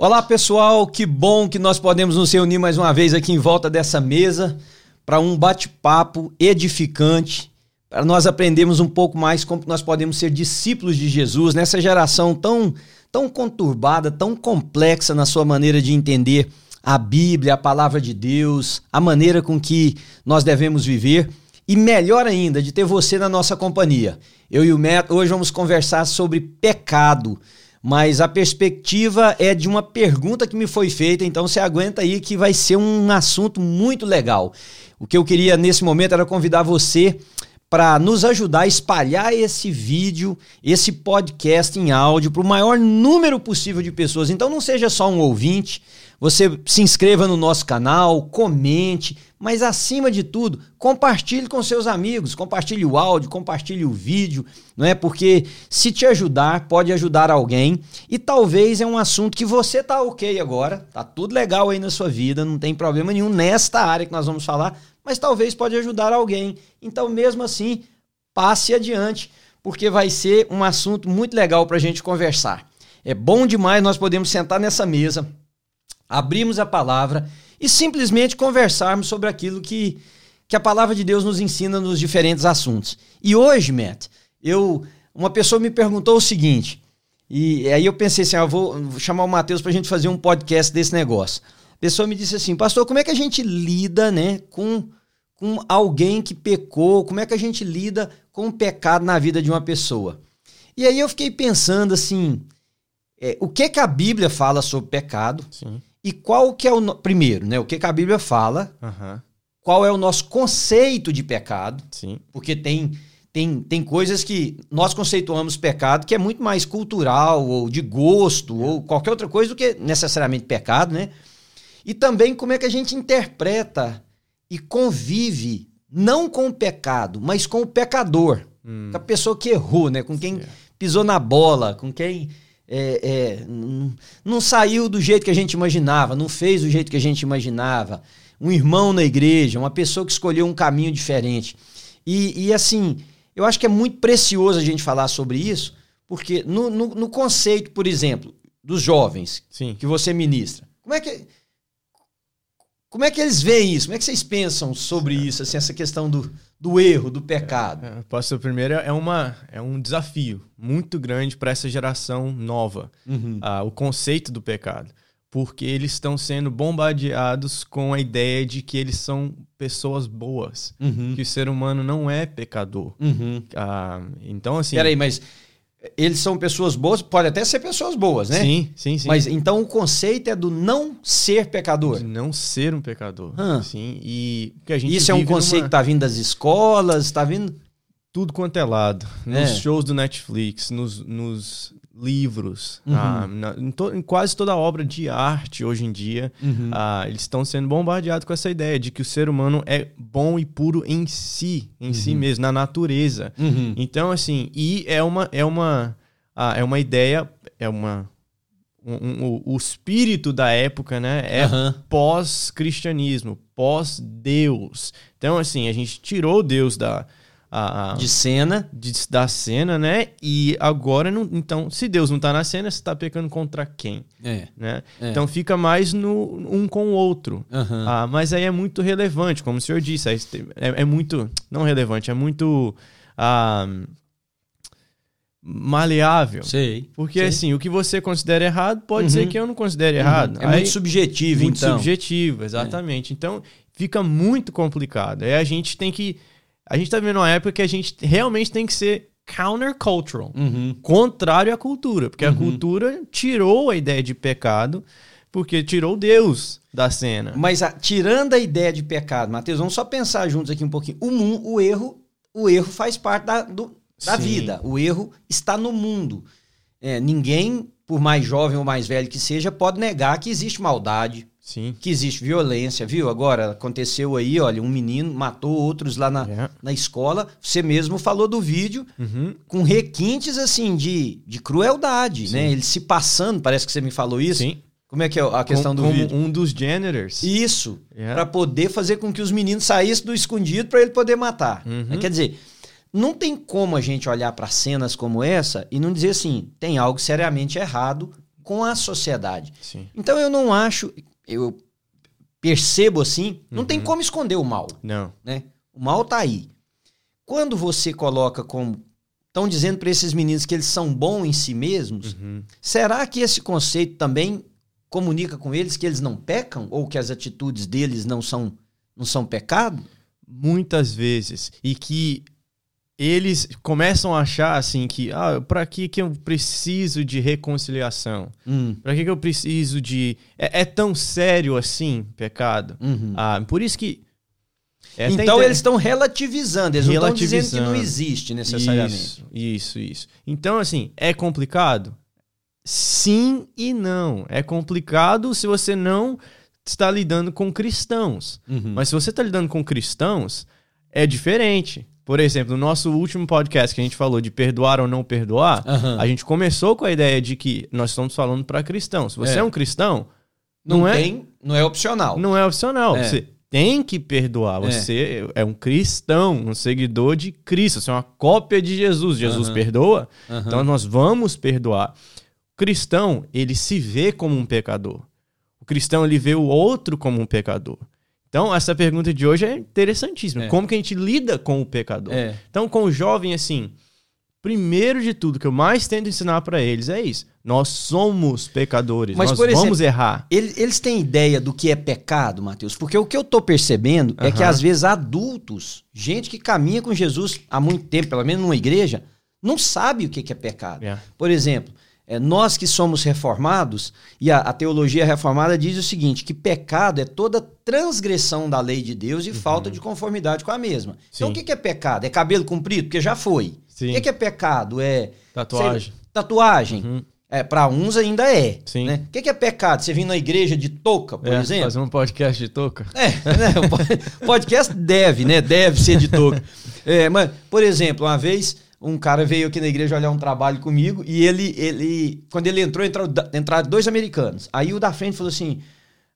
Olá pessoal, que bom que nós podemos nos reunir mais uma vez aqui em volta dessa mesa para um bate-papo edificante, para nós aprendermos um pouco mais como nós podemos ser discípulos de Jesus nessa geração tão, tão conturbada, tão complexa na sua maneira de entender a Bíblia, a palavra de Deus, a maneira com que nós devemos viver e melhor ainda, de ter você na nossa companhia. Eu e o Matt hoje vamos conversar sobre pecado, mas a perspectiva é de uma pergunta que me foi feita, então você aguenta aí que vai ser um assunto muito legal. O que eu queria nesse momento era convidar você para nos ajudar a espalhar esse vídeo, esse podcast em áudio para o maior número possível de pessoas. Então não seja só um ouvinte, você se inscreva no nosso canal, comente, mas acima de tudo, compartilhe com seus amigos, compartilhe o áudio, compartilhe o vídeo, não é? Porque se te ajudar, pode ajudar alguém e talvez é um assunto que você tá OK agora, tá tudo legal aí na sua vida, não tem problema nenhum nesta área que nós vamos falar, mas talvez pode ajudar alguém. Então, mesmo assim, passe adiante, porque vai ser um assunto muito legal para a gente conversar. É bom demais nós podemos sentar nessa mesa abrirmos a palavra e simplesmente conversarmos sobre aquilo que, que a palavra de Deus nos ensina nos diferentes assuntos. E hoje, Matt, eu uma pessoa me perguntou o seguinte, e aí eu pensei assim, ah, vou chamar o Matheus para a gente fazer um podcast desse negócio. A pessoa me disse assim, pastor, como é que a gente lida né, com, com alguém que pecou? Como é que a gente lida com o pecado na vida de uma pessoa? E aí eu fiquei pensando assim, é, o que, que a Bíblia fala sobre pecado? Sim. E qual que é o. Primeiro, né? O que, que a Bíblia fala? Uhum. Qual é o nosso conceito de pecado? Sim. Porque tem, tem, tem coisas que nós conceituamos pecado que é muito mais cultural, ou de gosto, é. ou qualquer outra coisa do que necessariamente pecado, né? E também como é que a gente interpreta e convive, não com o pecado, mas com o pecador. Hum. Com a pessoa que errou, né? Com quem pisou na bola, com quem é, é, não, saiu do jeito que a gente imaginava, não fez do jeito que a gente imaginava. Um irmão na igreja, uma pessoa que escolheu um caminho diferente. E, e assim, eu acho que é muito precioso a gente falar sobre isso, porque no, no, no conceito, por exemplo, dos jovens Sim. que você ministra, como é que como é que eles veem isso? Como é que vocês pensam sobre isso, assim, essa questão do, do erro, do pecado? É, pastor, primeiro é, uma, é um desafio muito grande para essa geração nova, uhum. ah, o conceito do pecado. Porque eles estão sendo bombardeados com a ideia de que eles são pessoas boas, uhum. que o ser humano não é pecador. Uhum. Ah, então, assim. Peraí, mas eles são pessoas boas, pode até ser pessoas boas, né? Sim, sim, sim. Mas então o conceito é do não ser pecador. De não ser um pecador. Sim. E Isso é um conceito numa... que tá vindo das escolas, tá vindo tudo quanto é lado. Nos é. shows do Netflix, nos, nos livros, uhum. ah, na, em, to, em, quase toda obra de arte hoje em dia, uhum. ah, eles estão sendo bombardeados com essa ideia de que o ser humano é bom e puro em si, em uhum. si mesmo, na natureza. Uhum. Então, assim, e é uma, é uma, ah, é uma ideia, é uma um, um, o espírito da época, né, é pós-cristianismo, pós-Deus. Então, assim, a gente tirou Deus da, a, a, de cena. De, da cena, né? E agora, não, então, se Deus não está na cena, você está pecando contra quem? É. Né? É. Então fica mais no um com o outro. Uhum. Ah, mas aí é muito relevante, como o senhor disse. É, é muito. Não relevante, é muito. Ah, maleável. Sei. Porque sei. assim, o que você considera errado pode uhum. ser que eu não considere uhum. errado. É Aí, muito subjetivo, muito então. subjetivo, exatamente. É. Então, fica muito complicado. Aí a gente tem que a gente tá vivendo uma época que a gente realmente tem que ser countercultural, uhum. contrário à cultura, porque uhum. a cultura tirou a ideia de pecado, porque tirou Deus da cena. Mas a, tirando a ideia de pecado, Mateus, vamos só pensar juntos aqui um pouquinho. O, mundo, o erro, o erro faz parte da, do, da vida. O erro está no mundo. É, ninguém, por mais jovem ou mais velho que seja, pode negar que existe maldade, Sim. que existe violência, viu? Agora, aconteceu aí, olha, um menino matou outros lá na, é. na escola. Você mesmo falou do vídeo uhum. com requintes, assim, de, de crueldade, Sim. né? Ele se passando, parece que você me falou isso. Sim. Como é que é a questão com, do vídeo? um dos janitors. Isso. Yeah. para poder fazer com que os meninos saíssem do escondido para ele poder matar. Uhum. Quer dizer, não tem como a gente olhar para cenas como essa e não dizer assim, tem algo seriamente errado com a sociedade. Sim. Então eu não acho, eu percebo assim, não tem como esconder o mal, Não. né? O mal tá aí. Quando você coloca como estão dizendo para esses meninos que eles são bons em si mesmos, Uhum. será que esse conceito também comunica com eles que eles não pecam ou que as atitudes deles não são não são pecado? Muitas vezes. E que eles começam a achar assim que, ah, pra que que eu preciso de reconciliação? Hum, Pra que que eu preciso de... É, é tão sério assim, pecado? uhum. Ah, por isso que... é então eles estão relativizando, eles não estão dizendo que não Relativizando. existe necessariamente. Isso, isso, isso. Então, assim, é complicado? Sim e não. É complicado se você não está lidando com cristãos. Uhum. Mas se você está lidando com cristãos, é diferente. Por exemplo, no nosso último podcast que a gente falou de perdoar ou não perdoar, Aham. a gente começou com a ideia de que nós estamos falando para cristãos. Se você É. é. um cristão, não, não, é, tem, não é opcional. não é opcional. É. Você tem que perdoar. É. Você é um cristão, um seguidor de Cristo. Você é uma cópia de Jesus. Jesus Aham. perdoa, Aham. então nós vamos perdoar. O cristão, ele se vê como um pecador. O cristão, ele vê o outro como um pecador. Então, essa pergunta de hoje é interessantíssima. É. Como que a gente lida com o pecador? É. Então, com o jovem, assim, primeiro de tudo, que eu mais tento ensinar pra eles é isso. Nós somos pecadores, Mas, nós exemplo, vamos errar. Eles, eles têm ideia do que é pecado, Mateus? Porque o que eu tô percebendo é que às vezes adultos, gente que caminha com Jesus há muito tempo, pelo menos numa igreja, não sabe o que que é pecado. Yeah. Por exemplo, é, nós que somos reformados, e a, a teologia reformada diz o seguinte: que pecado é toda transgressão da lei de Deus e falta de conformidade com a mesma. Então Sim. o que que é pecado? É cabelo comprido? Porque já foi. Sim. O que que é pecado? É Tatuagem. sei- tatuagem. Uhum. É, para uns ainda é. Sim. Né? O que, que é pecado? Você vir na igreja de touca, por É, exemplo? Fazer um podcast de touca. É, né? Podcast deve, né? Deve ser de touca. É, mas, por exemplo, uma vez um cara veio aqui na igreja olhar um trabalho comigo e ele, ele quando ele entrou, entrou, entraram dois americanos. Aí o da frente falou assim,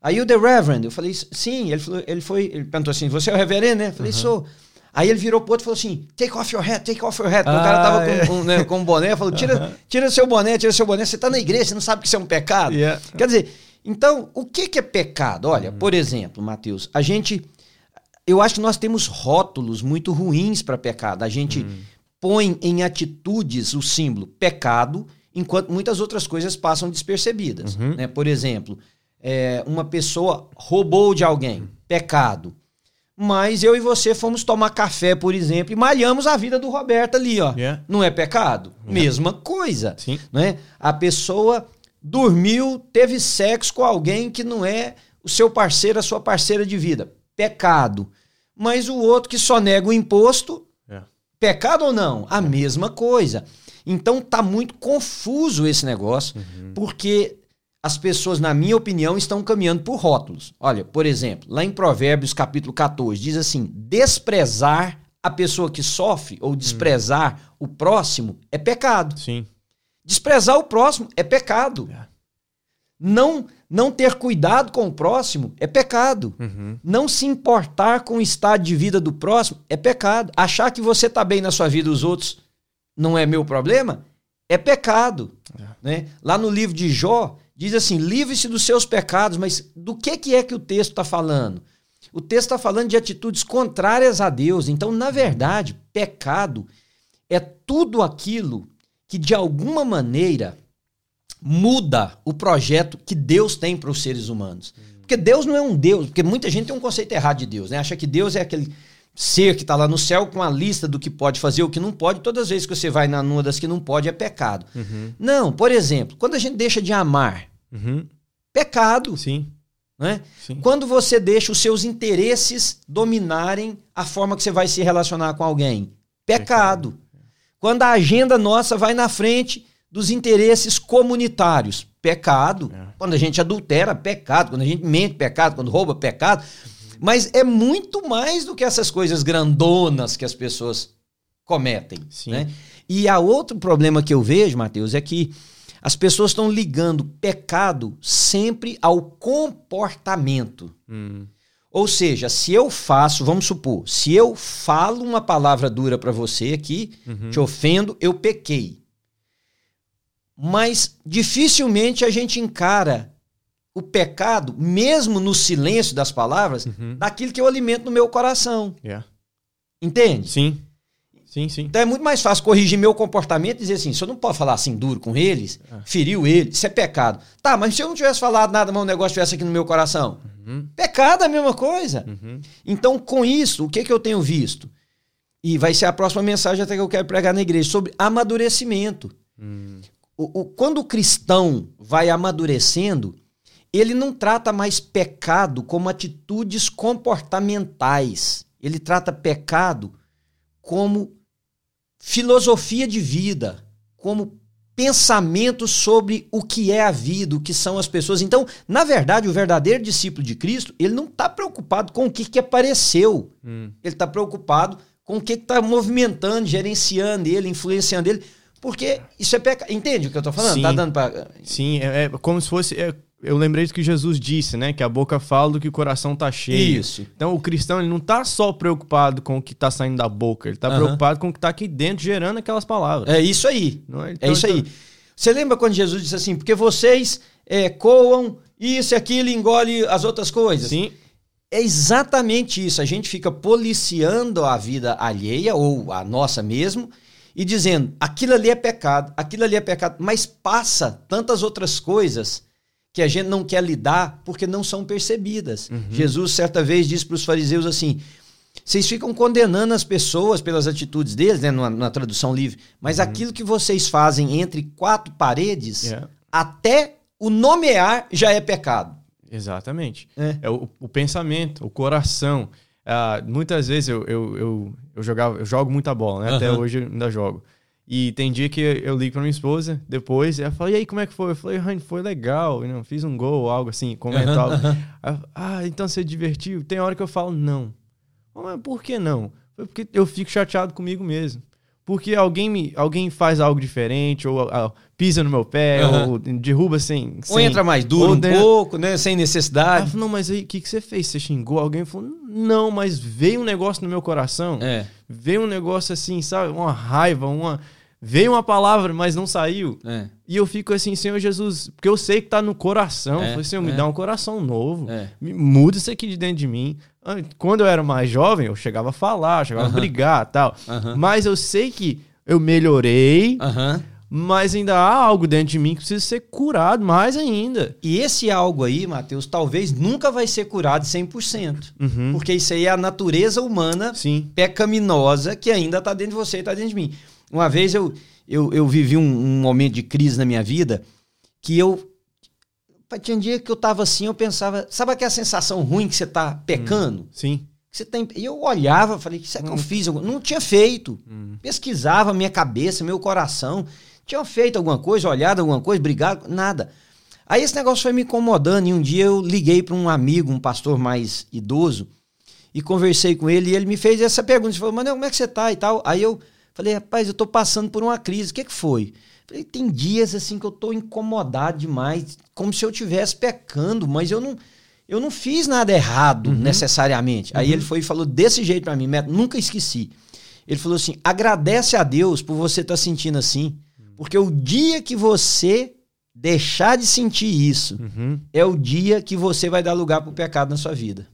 aí o The Reverend, eu falei, sim, ele, falou, ele foi, ele perguntou assim, você é o reverendo, né? Eu falei, sou. Aí ele virou pro outro e falou assim: take off your hat, take off your hat. Porque o cara Ah, tava é. com, um, né, com um boné, falou: tira, tira seu boné, tira seu boné. Você tá na igreja, você não sabe que isso é um pecado. Yeah. Quer dizer, então, o que, que é pecado? Olha, por exemplo, Mateus, a gente. Eu acho que nós temos rótulos muito ruins para pecado. A gente põe em atitudes o símbolo pecado, enquanto muitas outras coisas passam despercebidas. Uhum. né? Por exemplo, é, uma pessoa roubou de alguém, pecado. Mas eu e você fomos tomar café, por exemplo, e malhamos a vida do Roberto ali, ó. Yeah. Não é pecado? Mesma coisa Sim. né? A pessoa dormiu, teve sexo com alguém que não é o seu parceiro, a sua parceira de vida. Pecado. Mas o outro que só nega o imposto. Pecado ou não? A mesma coisa. Então tá muito confuso esse negócio, porque as pessoas, na minha opinião, estão caminhando por rótulos. Olha, por exemplo, lá em Provérbios capítulo 14, diz assim: desprezar a pessoa que sofre ou desprezar o próximo é pecado. Sim. Desprezar o próximo é pecado. É. Não, não ter cuidado com o próximo é pecado. Uhum. Não se importar com o estado de vida do próximo é pecado. Achar que você está bem na sua vida e os outros não é meu problema é pecado. Né? Lá no livro de Jó, diz assim: livre-se dos seus pecados, mas do que, que é que o texto está falando? O texto está falando de atitudes contrárias a Deus. Então, na verdade, pecado é tudo aquilo que de alguma maneira muda o projeto que Deus tem para os seres humanos. Porque Deus não é um Deus, porque muita gente tem um conceito errado de Deus, né? Acha que Deus é aquele ser que está lá no céu com a lista do que pode fazer, o que não pode, todas as vezes que você vai na numa das que não pode é pecado. Não, por exemplo, quando a gente deixa de amar, Uhum. pecado, Sim. né? Sim. Quando você deixa os seus interesses dominarem a forma que você vai se relacionar com alguém, pecado. Quando a agenda nossa vai na frente dos interesses comunitários, pecado. É. Quando a gente adultera, pecado. Quando a gente mente, pecado. Quando rouba, pecado. Mas é muito mais do que essas coisas grandonas que as pessoas cometem. Né? E a outro problema que eu vejo, Mateus, é que as pessoas estão ligando pecado sempre ao comportamento. Hum. Ou seja, se eu faço, vamos supor, se eu falo uma palavra dura para você aqui, te ofendo, eu pequei. Mas dificilmente a gente encara o pecado, mesmo no silêncio das palavras, uhum. daquilo que eu alimento no meu coração. Yeah. Entende? Sim. Sim, sim. Então é muito mais fácil corrigir meu comportamento e dizer assim: se eu não posso falar assim duro com eles, é. feriu ele, isso é pecado. Tá, mas se eu não tivesse falado nada, mas o negócio estivesse aqui no meu coração? Uhum. Pecado é a mesma coisa. Uhum. Então, com isso, o que, que eu tenho visto? E vai ser a próxima mensagem até que eu quero pregar na igreja, sobre amadurecimento. Uhum. O, o, quando o cristão vai amadurecendo, ele não trata mais pecado como atitudes comportamentais. Ele trata pecado como filosofia de vida, como pensamento sobre o que é a vida, o que são as pessoas. Então, na verdade, o verdadeiro discípulo de Cristo, ele não está preocupado com o que, que apareceu. Hum. Ele está preocupado com o que está movimentando, gerenciando ele, influenciando ele. Porque isso é pecado. Entende o que eu estou falando? Sim, tá dando pra... Sim, é, é como se fosse. É eu lembrei do que Jesus disse, né? Que a boca fala do que o coração tá cheio. Isso. Então o cristão ele não tá só preocupado com o que tá saindo da boca, ele tá uhum. preocupado com o que tá aqui dentro gerando aquelas palavras. É isso aí. É? é? Então, é isso aí. Então... Você lembra quando Jesus disse assim, porque vocês é, coam isso e aquilo e engole as outras coisas? Sim. É exatamente isso. A gente fica policiando a vida alheia, ou a nossa mesmo, e dizendo, aquilo ali é pecado, aquilo ali é pecado, mas passa tantas outras coisas que a gente não quer lidar porque não são percebidas. Uhum. Jesus, certa vez, disse para os fariseus assim: vocês ficam condenando as pessoas pelas atitudes deles, né, na, na tradução livre, mas uhum. aquilo que vocês fazem entre quatro paredes, yeah. até o nomear já é pecado. Exatamente. É, é o, o, pensamento, o coração. Uh, muitas vezes eu, eu, eu, eu, jogava, eu jogo muita bola, né? Uhum. Até hoje eu ainda jogo. E tem dia que eu ligo pra minha esposa depois, e ela fala, e aí, como é que foi? Eu falei, Rani, foi legal, não, fiz um gol, algo assim, comenta algo. ah, então você divertiu? Tem hora que eu falo, não. Mas por que não? Foi porque eu fico chateado comigo mesmo. Porque alguém me alguém faz algo diferente, ou, ou pisa no meu pé, uhum. ou derruba sem, sem. Ou entra mais duro um pouco, né? Sem necessidade. Falei, não, mas aí o que, que você fez? Você xingou alguém? Falou, não, mas veio um negócio no meu coração. É. Veio um negócio assim, sabe? Uma raiva, uma. Veio uma palavra, mas não saiu. É. E eu fico assim, Senhor Jesus, porque eu sei que tá no coração. É. Eu falei, Senhor, me é. dá um coração novo. É. Me muda isso aqui de dentro de mim. Quando eu era mais jovem, eu chegava a falar, chegava a brigar tal. Mas eu sei que eu melhorei. Mas ainda há algo dentro de mim que precisa ser curado mais ainda. E esse algo aí, Mateus, talvez nunca vai ser curado 100%. Uhum. Porque isso aí é a natureza humana Sim. pecaminosa que ainda está dentro de você e está dentro de mim. Uma vez eu, eu, eu vivi um, um, momento de crise na minha vida que eu. Tinha um dia que eu tava assim, eu pensava. Sabe aquela sensação ruim que você tá pecando? Hum, sim. você tem, e eu olhava, falei, o que, é que eu hum. fiz? Não tinha feito. Hum. Pesquisava minha cabeça, meu coração. Tinha feito alguma coisa, olhado alguma coisa, brigado, nada. Aí esse negócio foi me incomodando e um dia eu liguei para um amigo, um pastor mais idoso, e conversei com ele e ele me fez essa pergunta. Ele falou, Manuel, como é que você tá e tal? Aí eu Falei, rapaz, eu tô passando por uma crise. O que, que foi? Falei, tem dias assim que eu tô incomodado demais, como se eu estivesse pecando, mas eu não, eu não fiz nada errado uhum. necessariamente. Uhum. Aí ele foi e falou desse jeito para mim, nunca esqueci. Ele falou assim: agradece a Deus por você estar tá sentindo assim, porque o dia que você deixar de sentir isso uhum. é o dia que você vai dar lugar pro pecado na sua vida.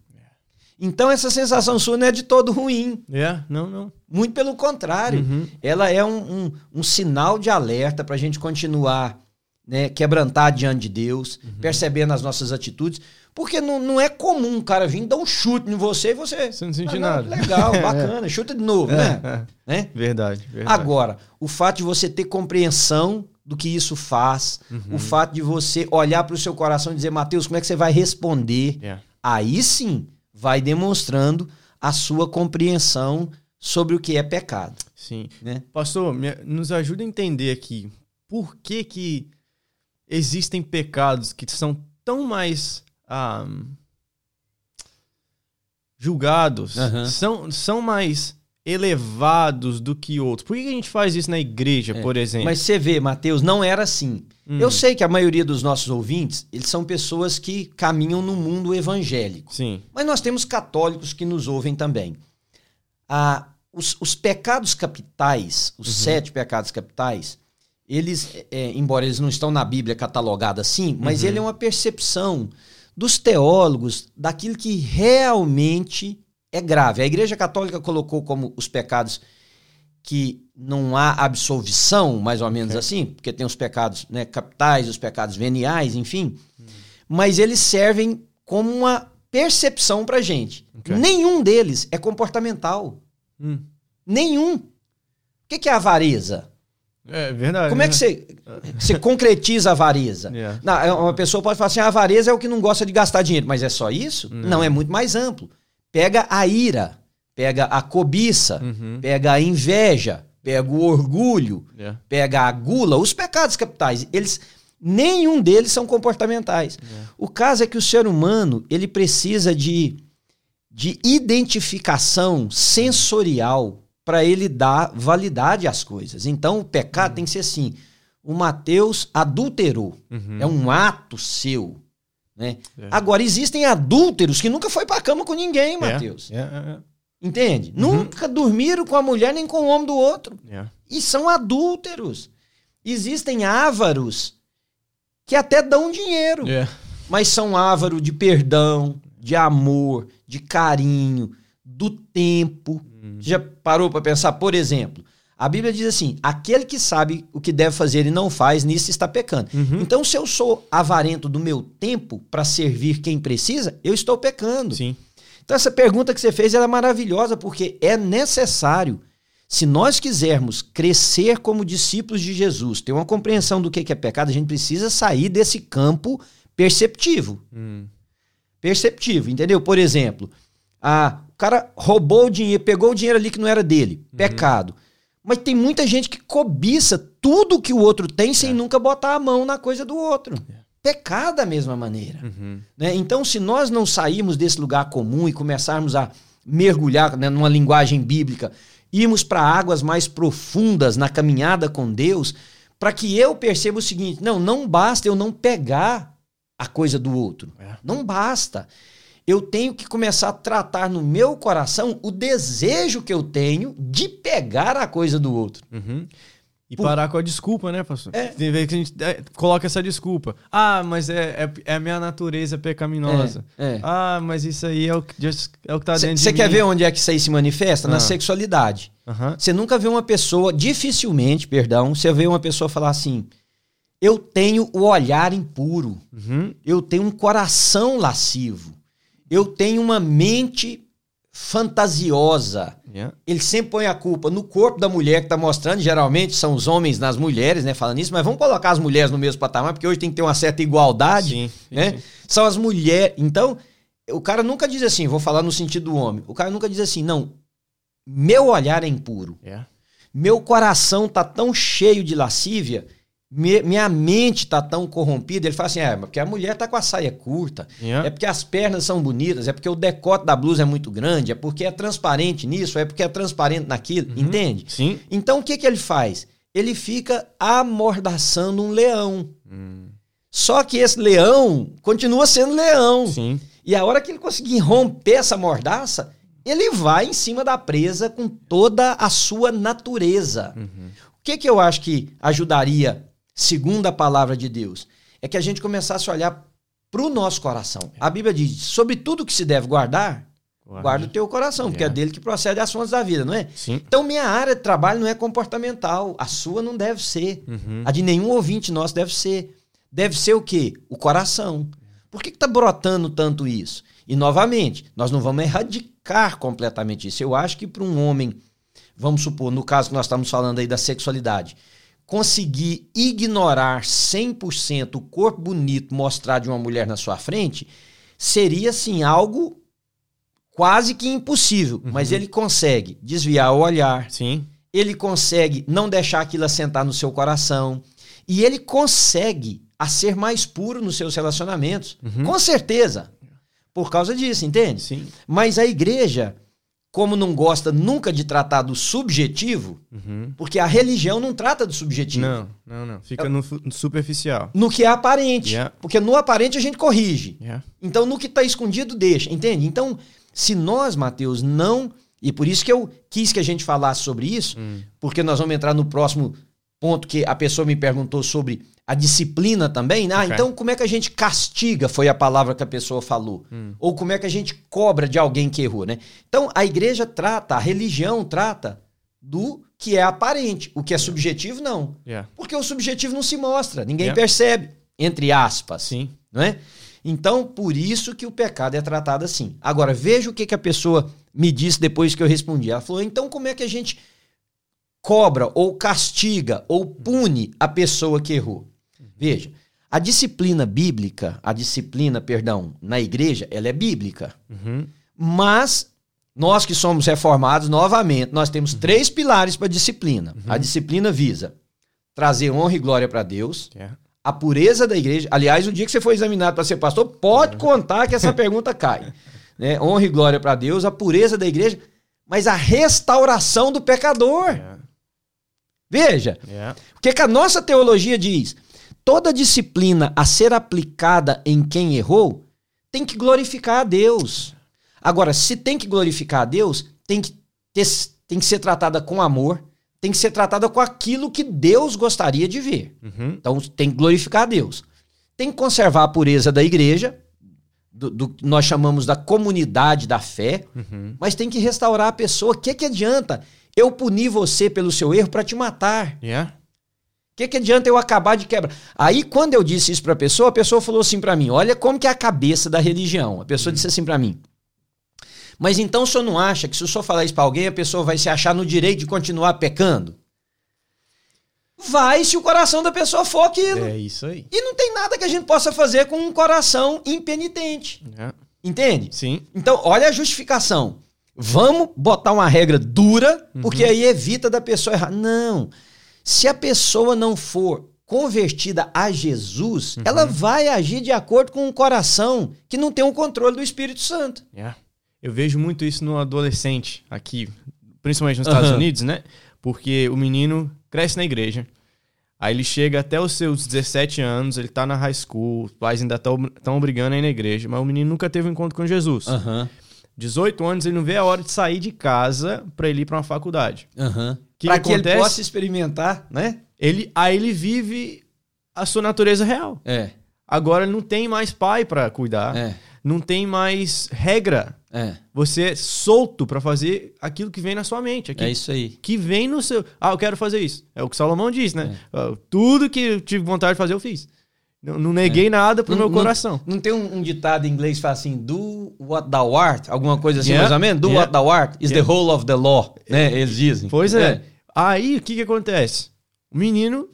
Então essa sensação sua não é de todo ruim. É, não, não. Muito pelo contrário. Uhum. Ela é um, um, um, sinal de alerta para a gente continuar né, quebrantar diante de Deus, uhum. percebendo as nossas atitudes. Porque não, não é comum um cara vir dar um chute em você e você. Você não sente ah, nada. Legal, bacana, chuta de novo, né? É. né? Verdade, verdade. Agora, o fato de você ter compreensão do que isso faz, uhum. o fato de você olhar para o seu coração e dizer, Mateus, como é que você vai responder? Yeah. Aí sim vai demonstrando a sua compreensão sobre o que é pecado. Sim. Né? Pastor, nos ajuda a entender aqui por que, que existem pecados que são tão mais ah, julgados, uhum. são, são mais elevados do que outros. Por que a gente faz isso na igreja, é. por exemplo? Mas você vê, Mateus, não era assim. Hum. Eu sei que a maioria dos nossos ouvintes, eles são pessoas que caminham no mundo evangélico. Sim. Mas nós temos católicos que nos ouvem também. Ah, os, os pecados capitais, os uhum. sete pecados capitais, eles, é, embora eles não estão na Bíblia catalogado assim, mas uhum. ele é uma percepção dos teólogos daquilo que realmente é grave. A Igreja Católica colocou como os pecados que não há absolvição, mais ou menos okay. assim, porque tem os pecados né, capitais, os pecados veniais, enfim, uhum. mas eles servem como uma percepção para gente. Okay. Nenhum deles é comportamental. Hum. Nenhum. O que, que é avareza? É verdade. Como é que né? você, você concretiza a avareza? Yeah. Não, é, uma pessoa pode falar assim: a avareza é o que não gosta de gastar dinheiro, mas é só isso? Não, não é muito mais amplo. Pega a ira, pega a cobiça, uhum. pega a inveja, pega o orgulho, yeah. pega a gula, os pecados capitais. Eles nenhum deles são comportamentais. Yeah. O caso é que o ser humano ele precisa de, de identificação sensorial para ele dar validade às coisas. Então o pecado uhum. tem que ser assim: o Mateus adulterou. Uhum. É um ato seu. Né? É. Agora, existem adúlteros que nunca foi para cama com ninguém, é. Mateus. É. é. Entende? Uhum. Nunca dormiram com a mulher nem com o homem do outro. E são adúlteros. Existem ávaros que até dão dinheiro, mas são ávaros de perdão, de amor, de carinho, do tempo. Uhum. Já parou para pensar? Por exemplo, a Bíblia diz assim: aquele que sabe o que deve fazer e não faz, nisso está pecando. Uhum. Então, se eu sou avarento do meu tempo para servir quem precisa, eu estou pecando. Sim. Então, essa pergunta que você fez é maravilhosa, porque é necessário. Se nós quisermos crescer como discípulos de Jesus, ter uma compreensão do que é pecado, a gente precisa sair desse campo perceptivo. Hum. Perceptivo, entendeu? Por exemplo, a, cara roubou o dinheiro, pegou o dinheiro ali que não era dele. Uhum. Pecado. Mas tem muita gente que cobiça tudo que o outro tem sem é. nunca botar a mão na coisa do outro. É. Pecado da mesma maneira. Uhum. Né? Então, se nós não sairmos desse lugar comum e começarmos a mergulhar né, numa linguagem bíblica, irmos para águas mais profundas na caminhada com Deus, para que eu perceba o seguinte: não, não basta eu não pegar a coisa do outro. É. Não basta eu tenho que começar a tratar no meu coração o desejo que eu tenho de pegar a coisa do outro. Uhum. E Por... parar com a desculpa, né, pastor? É. Tem vezes que a gente é, coloca essa desculpa. Ah, mas é, é, é a minha natureza pecaminosa. É, é. Ah, mas isso aí é o que, é o que tá dentro cê, de Você quer ver onde é que isso aí se manifesta? Ah. Na sexualidade. Você uhum. nunca vê uma pessoa, dificilmente, perdão, você vê uma pessoa falar assim: eu tenho o olhar impuro, uhum. eu tenho um coração lascivo eu tenho uma mente fantasiosa. Yeah. Ele sempre põe a culpa no corpo da mulher que está mostrando, geralmente são os homens nas mulheres, né, falando isso, mas vamos colocar as mulheres no mesmo patamar, porque hoje tem que ter uma certa igualdade, sim, sim, né? Sim. São as mulheres. Então, o cara nunca diz assim, vou falar no sentido do homem. O cara nunca diz assim, não, meu olhar é impuro. Yeah. Meu coração tá tão cheio de lascívia minha mente tá tão corrompida, ele fala assim: é, porque a mulher tá com a saia curta, yeah. é porque as pernas são bonitas, é porque o decote da blusa é muito grande, é porque é transparente nisso, é porque é transparente naquilo, uhum. entende? Sim. Então o que, que ele faz? Ele fica amordaçando um leão. Hum. Só que esse leão continua sendo leão. Sim. E a hora que ele conseguir romper essa mordaça, ele vai em cima da presa com toda a sua natureza. Uhum. O que, que eu acho que ajudaria segundo a palavra de Deus, é que a gente começasse a olhar para o nosso coração. É. A Bíblia diz: sobre tudo que se deve guardar, guarda, guarda o teu coração, porque é. é dele que procede as fontes da vida, não é? Sim. Então, minha área de trabalho não é comportamental, a sua não deve ser, uhum. a de nenhum ouvinte nosso deve ser. Deve ser o quê? O coração. Por que está brotando tanto isso? E, novamente, nós não vamos erradicar completamente isso. Eu acho que para um homem, vamos supor, no caso que nós estamos falando aí da sexualidade, conseguir ignorar 100% o corpo bonito mostrado de uma mulher na sua frente, seria assim algo quase que impossível, uhum. mas ele consegue desviar o olhar. Sim. Ele consegue não deixar aquilo assentar no seu coração e ele consegue a ser mais puro nos seus relacionamentos. Uhum. Com certeza. Por causa disso, entende? Sim. Mas a igreja como não gosta nunca de tratar do subjetivo, uhum. porque a religião não trata do subjetivo. Não, não, não. Fica é, no, superficial. No que é aparente. Yeah. Porque no aparente a gente corrige. Yeah. Então no que está escondido, deixa. Entende? Então, se nós, Mateus, não. E por isso que eu quis que a gente falasse sobre isso, hum. porque nós vamos entrar no próximo ponto que a pessoa me perguntou sobre a disciplina também. Ah, okay. então como é que a gente castiga? Foi a palavra que a pessoa falou. Hum. Ou como é que a gente cobra de alguém que errou, né? Então a igreja trata, a religião trata do que é aparente. O que é subjetivo, não. Yeah. Porque o subjetivo não se mostra, ninguém yeah. percebe, entre aspas. Sim. Não é? Então, por isso que o pecado é tratado assim. Agora, veja o que, que a pessoa me disse depois que eu respondi. Ela falou: então, como é que a gente cobra ou castiga ou pune a pessoa que errou? Veja, a disciplina bíblica, a disciplina, perdão, na igreja, ela é bíblica. Uhum. Mas nós que somos reformados, novamente, nós temos uhum. três pilares para a disciplina. Uhum. A disciplina visa trazer honra e glória para Deus, yeah. É. a pureza da igreja. Aliás, o dia que você for examinado para ser pastor, pode uhum. contar que essa pergunta cai. Né? Honra e glória para Deus, a pureza da igreja, mas a restauração do pecador. Yeah. Veja, yeah. O que, que a nossa teologia diz? Toda disciplina a ser aplicada em quem errou tem que glorificar a Deus. Agora, se tem que glorificar a Deus, tem que, ter, tem que ser tratada com amor, tem que ser tratada com aquilo que Deus gostaria de ver. Uhum. Então, tem que glorificar a Deus. Tem que conservar a pureza da igreja, do, do que nós chamamos da comunidade da fé, uhum. mas tem que restaurar a pessoa. O que, que adianta eu punir você pelo seu erro para te matar? Yeah. O que, que adianta eu acabar de quebrar? Aí, quando eu disse isso para a pessoa, a pessoa falou assim para mim: Olha como que é a cabeça da religião. A pessoa uhum. disse assim para mim: mas então o senhor não acha que se o senhor falar isso para alguém, a pessoa vai se achar no direito de continuar pecando? Vai se o coração da pessoa for aquilo. É isso aí. E não tem nada que a gente possa fazer com um coração impenitente. É. Entende? Sim. Então, olha a justificação. Vamos botar uma regra dura, uhum. porque aí evita da pessoa errar. Não. Se a pessoa não for convertida a Jesus, uhum. ela vai agir de acordo com um coração que não tem o um controle do Espírito Santo. Yeah. Eu vejo muito isso no adolescente aqui, principalmente nos Estados uhum. Unidos, né? Porque o menino cresce na igreja. Aí ele chega até os seus 17 anos, ele tá na high school, os pais ainda estão obrigando a ir na igreja, mas o menino nunca teve um encontro com Jesus. Uhum. 18 anos, ele não vê a hora de sair de casa para ele ir para uma faculdade. Uhum. Que pra que, que ele possa experimentar, né? Ele, aí ele vive a sua natureza real. É. Agora ele não tem mais pai para cuidar. É não tem mais regra. É. Você é solto para fazer aquilo que vem na sua mente. Aquilo é isso aí. Que vem no seu. Ah, eu quero fazer isso. É o que Salomão diz, né? É. Ah, tudo que eu tive vontade de fazer, eu fiz. Não, não neguei é. nada pro não, meu coração. Não, não tem um, um, ditado em inglês que fala assim, do what thou art? Alguma coisa assim, yeah. mais ou menos? Do yeah. what thou art is yeah. the whole of the law, né? Eles dizem. Pois é. é. Aí, o que que acontece? O menino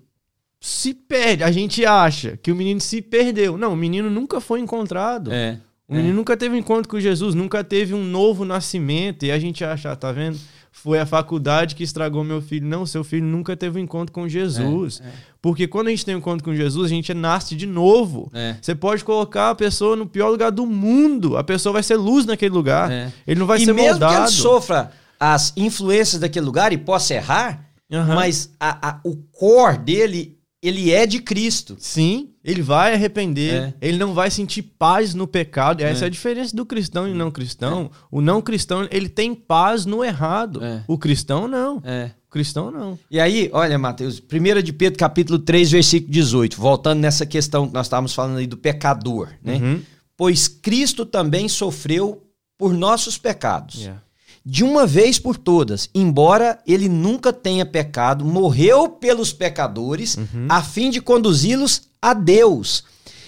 se perde. A gente acha que o menino se perdeu. Não, o menino nunca foi encontrado. É. O menino é. nunca teve um encontro com Jesus, nunca teve um novo nascimento. E a gente acha, tá vendo? Foi a faculdade que estragou meu filho. Não, seu filho nunca teve um encontro com Jesus. É, é. Porque quando a gente tem um encontro com Jesus, a gente nasce de novo. É. Você pode colocar a pessoa no pior lugar do mundo. A pessoa vai ser luz naquele lugar. É. Ele não vai e ser mesmo moldado. que ele sofra as influências daquele lugar e possa errar, uhum. mas a, a, o core dele ele é de Cristo. Sim, ele vai arrepender, é. ele não vai sentir paz no pecado. Essa é, é a diferença do cristão e não cristão. É. O não cristão, ele tem paz no errado. É. O cristão não. É. O cristão não. E aí, olha, Mateus, 1 de Pedro, capítulo 3, versículo 18, voltando nessa questão que nós estávamos falando aí do pecador, né? Uhum. Pois Cristo também sofreu por nossos pecados. Yeah de uma vez por todas, embora ele nunca tenha pecado, morreu pelos pecadores uhum. a fim de conduzi-los a Deus.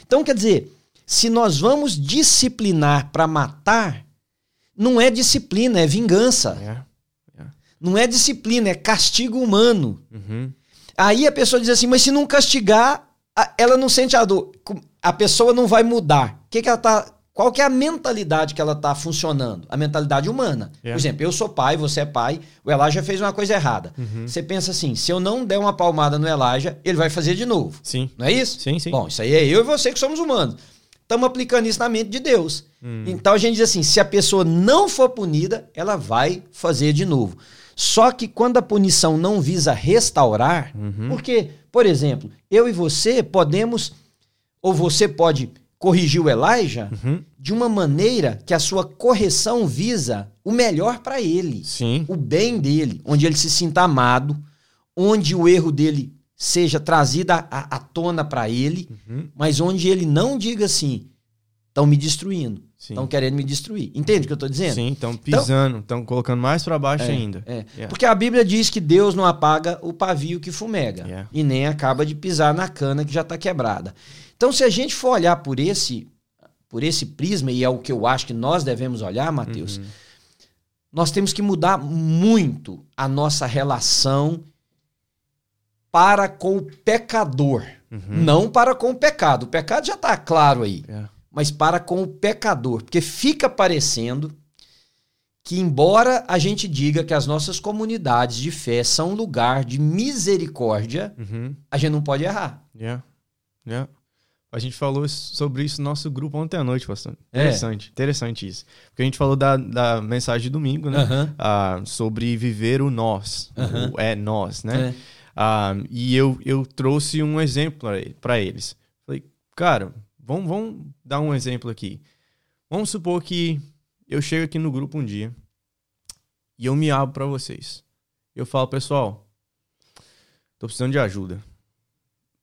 Então, quer dizer, se nós vamos disciplinar para matar, não é disciplina, é vingança. Yeah. Yeah. Não é disciplina, é castigo humano. Uhum. Aí a pessoa diz assim, mas se não castigar, ela não sente a dor. A pessoa não vai mudar. O que, que ela está qual que é a mentalidade que ela está funcionando? A mentalidade humana. Yeah. Por exemplo, eu sou pai, você é pai, o Elijah fez uma coisa errada. Uhum. Você pensa assim, se eu não der uma palmada no Elijah, ele vai fazer de novo. Sim. Não é isso? Sim, sim. Bom, isso aí é eu e você que somos humanos. Estamos aplicando isso na mente de Deus. Hum. Então a gente diz assim, se a pessoa não for punida, ela vai fazer de novo. Só que quando a punição não visa restaurar, uhum. porque, por exemplo, eu e você podemos, ou você pode corrigir o Elijah uhum. de uma maneira que a sua correção visa o melhor para ele, Sim. o bem dele, onde ele se sinta amado, onde o erro dele seja trazida à, tona para ele, uhum. mas onde ele não diga assim: estão me destruindo, estão querendo me destruir. Entende o que eu estou dizendo? Sim, estão pisando, estão então, colocando mais para baixo é, ainda. É. Yeah. Porque a Bíblia diz que Deus não apaga o pavio que fumega yeah. e nem acaba de pisar na cana que já está quebrada. Então, se a gente for olhar por esse, por esse prisma, e é o que eu acho que nós devemos olhar, Mateus, uhum. nós temos que mudar muito a nossa relação para com o pecador, uhum. não para com o pecado. O pecado já está claro aí, é. mas para com o pecador, porque fica parecendo que, embora a gente diga que as nossas comunidades de fé são um lugar de misericórdia, uhum. a gente não pode errar. Yeah. Yeah. A gente falou sobre isso no nosso grupo ontem à noite, pastor. É. Interessante, é. interessante isso. Porque a gente falou da, da mensagem de domingo, né? Uhum. Ah, sobre viver o nós, uhum. o é nós, né? É. Ah, e eu, eu trouxe um exemplo para eles. Falei, cara, vamos, vamos dar um exemplo aqui. Vamos supor que eu chego aqui no grupo um dia e eu me abro para vocês. Eu falo, pessoal, tô precisando de ajuda.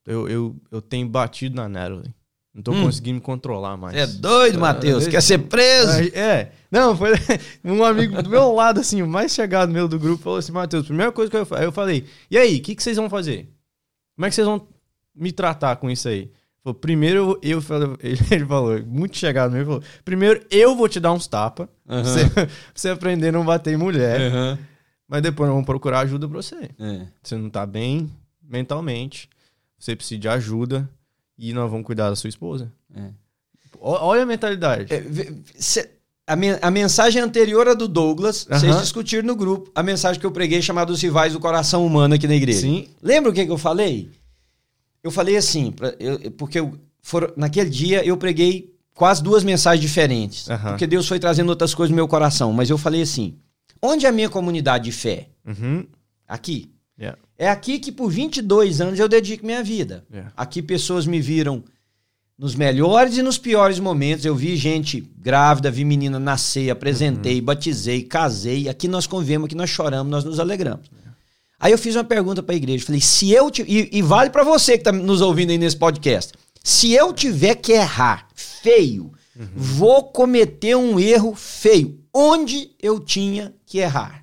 Eu, eu, eu tenho batido na Natalie. Não tô hum. conseguindo me controlar mais. É doido, Matheus. Quer ser preso? É. Não, foi um amigo do meu lado, assim, o mais chegado meu do grupo, falou assim: Matheus, primeira coisa que eu, eu falei, e aí, o que, que vocês vão fazer? Como é que vocês vão me tratar com isso aí? Falou, primeiro eu, eu ele falou, muito chegado mesmo, falou, primeiro eu vou te dar uns tapas, uhum. você, você aprender a não bater em mulher, uhum. mas depois nós vamos procurar ajuda pra você. É. Você não tá bem mentalmente, você precisa de ajuda, e nós vamos cuidar da sua esposa. É. Olha a mentalidade. É, cê, a, me, a, mensagem anterior à do Douglas, uhum. vocês discutiram no grupo, a mensagem que eu preguei chamada Os Rivais do Coração Humano aqui na igreja. Sim. Lembra o que, que eu falei? Eu falei assim, pra, eu, porque eu, for, naquele dia eu preguei quase duas mensagens diferentes, uhum. porque Deus foi trazendo outras coisas no meu coração, mas eu falei assim, onde é a minha comunidade de fé? Uhum. Aqui. Yeah. É aqui que por 22 anos eu dedico minha vida. Yeah. Aqui pessoas me viram nos melhores e nos piores momentos. Eu vi gente grávida, vi menina nascer, apresentei, uhum. batizei, casei. Aqui nós convivemos, aqui nós choramos, nós nos alegramos. Yeah. Aí eu fiz uma pergunta para a igreja. Falei, se eu. Te... E, e, vale para você que está nos ouvindo aí nesse podcast. Se eu tiver que errar feio, uhum. vou cometer um erro feio. Onde eu tinha que errar?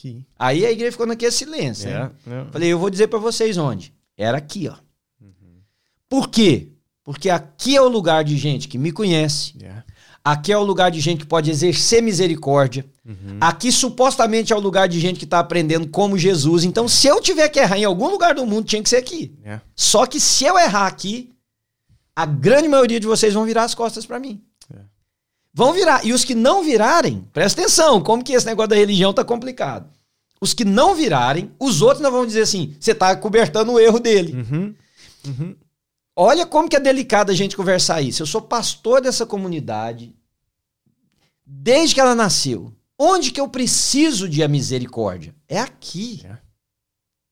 Aqui. Aí a igreja ficou naquele silêncio. É, é. Falei, eu vou dizer para vocês onde. Era aqui, ó. Uhum. Por quê? Porque aqui é o lugar de gente que me conhece. Yeah. Aqui é o lugar de gente que pode exercer misericórdia. Uhum. Aqui supostamente é o lugar de gente que está aprendendo como Jesus. Então, se eu tiver que errar em algum lugar do mundo, tinha que ser aqui. Yeah. Só que se eu errar aqui, a grande maioria de vocês vão virar as costas para mim. Vão virar. E os que não virarem, presta atenção, como que esse negócio da religião tá complicado. Os que não virarem, os outros não vão dizer assim, você tá cobertando o erro dele. Uhum. Uhum. Olha como que é delicado a gente conversar isso. Eu sou pastor dessa comunidade desde que ela nasceu. Onde que eu preciso de a misericórdia? É aqui. É.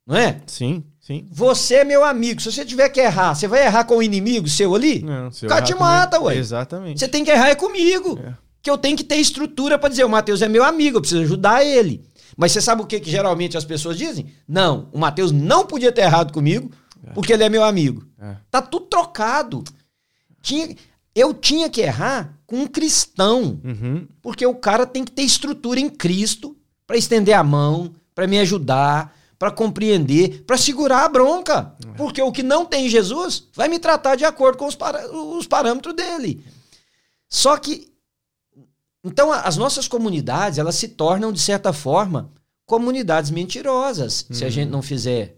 Não é? Sim. Sim. Você é meu amigo. Se você tiver que errar, você vai errar com o inimigo seu ali? Não, se o cara te mata, ué. Exatamente. Você tem que errar é comigo. É. Que eu tenho que ter estrutura para dizer, o Mateus é meu amigo, eu preciso ajudar ele. Mas você sabe o que, que geralmente as pessoas dizem? Não, o Mateus não podia ter errado comigo, é. porque ele é meu amigo. É. Tá tudo trocado. Tinha, eu tinha que errar com um cristão. Uhum. Porque o cara tem que ter estrutura em Cristo para estender a mão, para me ajudar, para compreender, para segurar a bronca. É. Porque o que não tem Jesus vai me tratar de acordo com os, para, os parâmetros dele. Só que. Então, as nossas comunidades, elas se tornam, de certa forma, comunidades mentirosas, se a uhum. gente não fizer.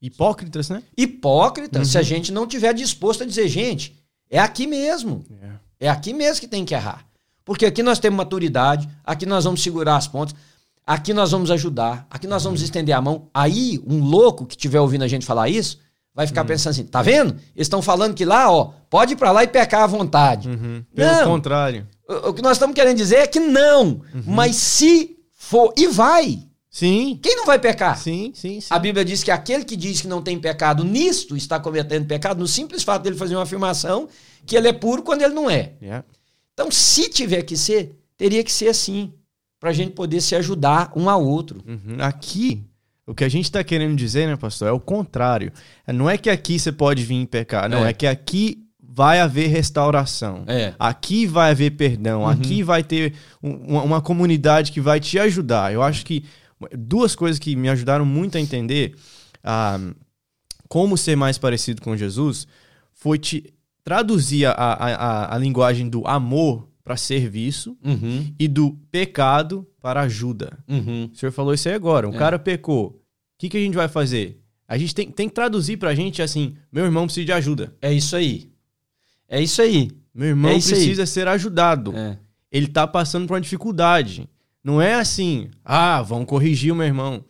Hipócritas, né? Hipócritas, uhum. se a uhum. gente não tiver disposto a dizer, gente, é aqui mesmo. É. é aqui mesmo que tem que errar. Porque aqui nós temos maturidade, aqui nós vamos segurar as pontas. Aqui nós vamos ajudar, aqui nós vamos estender a mão. Aí, um louco que estiver ouvindo a gente falar isso, vai ficar uhum. pensando assim: tá vendo? Eles estão falando que lá, ó, pode ir pra lá e pecar à vontade. Uhum. Pelo não. contrário. O, o, que nós estamos querendo dizer é que não. Uhum. Mas se for, e vai. Sim. Quem não vai pecar? Sim, sim, sim. A Bíblia diz que aquele que diz que não tem pecado nisto está cometendo pecado no simples fato dele fazer uma afirmação que ele é puro quando ele não é. Yeah. Então, se tiver que ser, teria que ser assim para a gente poder se ajudar um ao outro. Uhum. Aqui, O que a gente está querendo dizer, né, pastor, é o contrário. Não é que aqui você pode vir pecar, não. É, é que aqui vai haver restauração. É. Aqui vai haver perdão. Uhum. Aqui vai ter um, uma comunidade que vai te ajudar. Eu acho que duas coisas que me ajudaram muito a entender ah, como ser mais parecido com Jesus foi te traduzir a, a, a, a linguagem do amor para serviço uhum. e do pecado para ajuda. Uhum. O senhor falou isso aí agora. Um é. cara pecou. O que, que a gente vai fazer? A gente tem, tem que traduzir pra gente assim: meu irmão precisa de ajuda. É isso aí. É isso aí. Meu irmão é precisa aí. ser ajudado. É. Ele tá passando por uma dificuldade. Não é assim, ah, vão corrigir o meu irmão.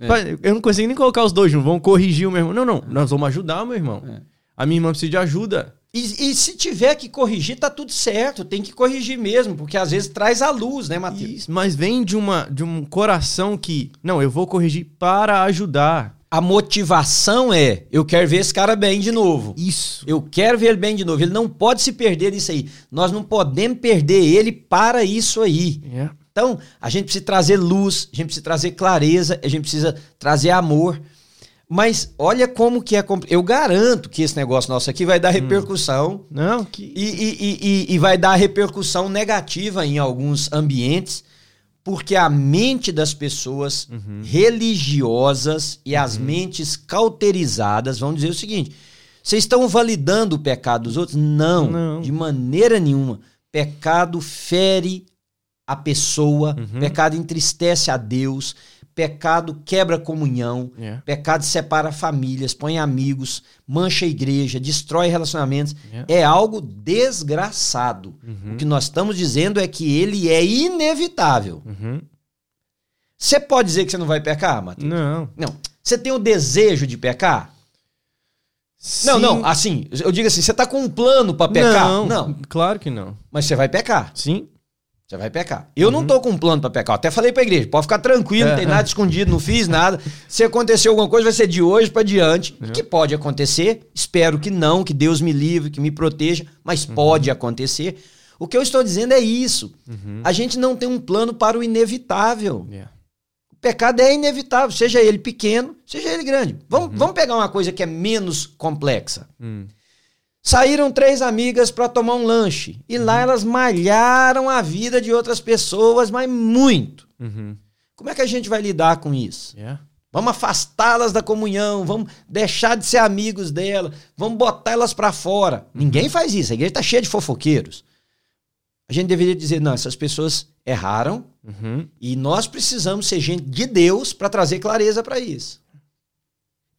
É. Eu não consigo nem colocar os dois juntos, vão corrigir o meu irmão. Não, não, nós vamos ajudar o meu irmão. É. A minha irmã precisa de ajuda. E, e, se tiver que corrigir, tá tudo certo. Tem que corrigir mesmo, porque às vezes traz a luz, né, Matheus? Mas vem de, uma, de um coração que, não, eu vou corrigir para ajudar. A motivação é, eu quero ver esse cara bem de novo. Isso. Eu quero ver ele bem de novo. Ele não pode se perder nisso aí. Nós não podemos perder ele para isso aí. Yeah. Então, a gente precisa trazer luz, a gente precisa trazer clareza, a gente precisa trazer amor. Mas olha como que é. Eu garanto que esse negócio nosso aqui vai dar hum. repercussão. Hum. Não, que. E, e, e, e, vai dar repercussão negativa em alguns ambientes, porque a mente das pessoas uhum. religiosas e uhum. as mentes cauterizadas vão dizer o seguinte: vocês estão validando o pecado dos outros? Não, Não. de maneira nenhuma. Pecado fere a pessoa, uhum. pecado entristece a Deus Pecado quebra comunhão, yeah. pecado separa famílias, põe amigos, mancha a igreja, destrói relacionamentos. Yeah. É algo desgraçado. Uhum. O que nós estamos dizendo é que ele é inevitável. Uhum. Você pode dizer que você não vai pecar, Matheus? Não. Não. Você tem o desejo de pecar? Sim. Não, não, assim, eu digo assim, você tá com um plano para pecar? Não, não, claro que não. Mas você vai pecar. Sim. Você vai pecar. Eu uhum. não tô com um plano para pecar. Eu até falei pra igreja, pode ficar tranquilo, não tem nada escondido, não fiz nada. Se acontecer alguma coisa, vai ser de hoje para diante. Uhum. Que pode acontecer. Espero que não, que Deus me livre, que me proteja, mas uhum. pode acontecer. O que eu estou dizendo é isso. Uhum. A gente não tem um plano para o inevitável. Yeah. O pecado é inevitável, seja ele pequeno, seja ele grande. Vamos, uhum. vamos pegar uma coisa que é menos complexa. Hum. Saíram três amigas para tomar um lanche. E uhum. lá elas malharam a vida de outras pessoas, mas muito. Uhum. Como é que a gente vai lidar com isso? Yeah. Vamos afastá-las da comunhão, vamos deixar de ser amigos dela, vamos botar elas para fora. Uhum. Ninguém faz isso, a igreja está cheia de fofoqueiros. A gente deveria dizer: não, essas pessoas erraram uhum. e nós precisamos ser gente de Deus para trazer clareza para isso.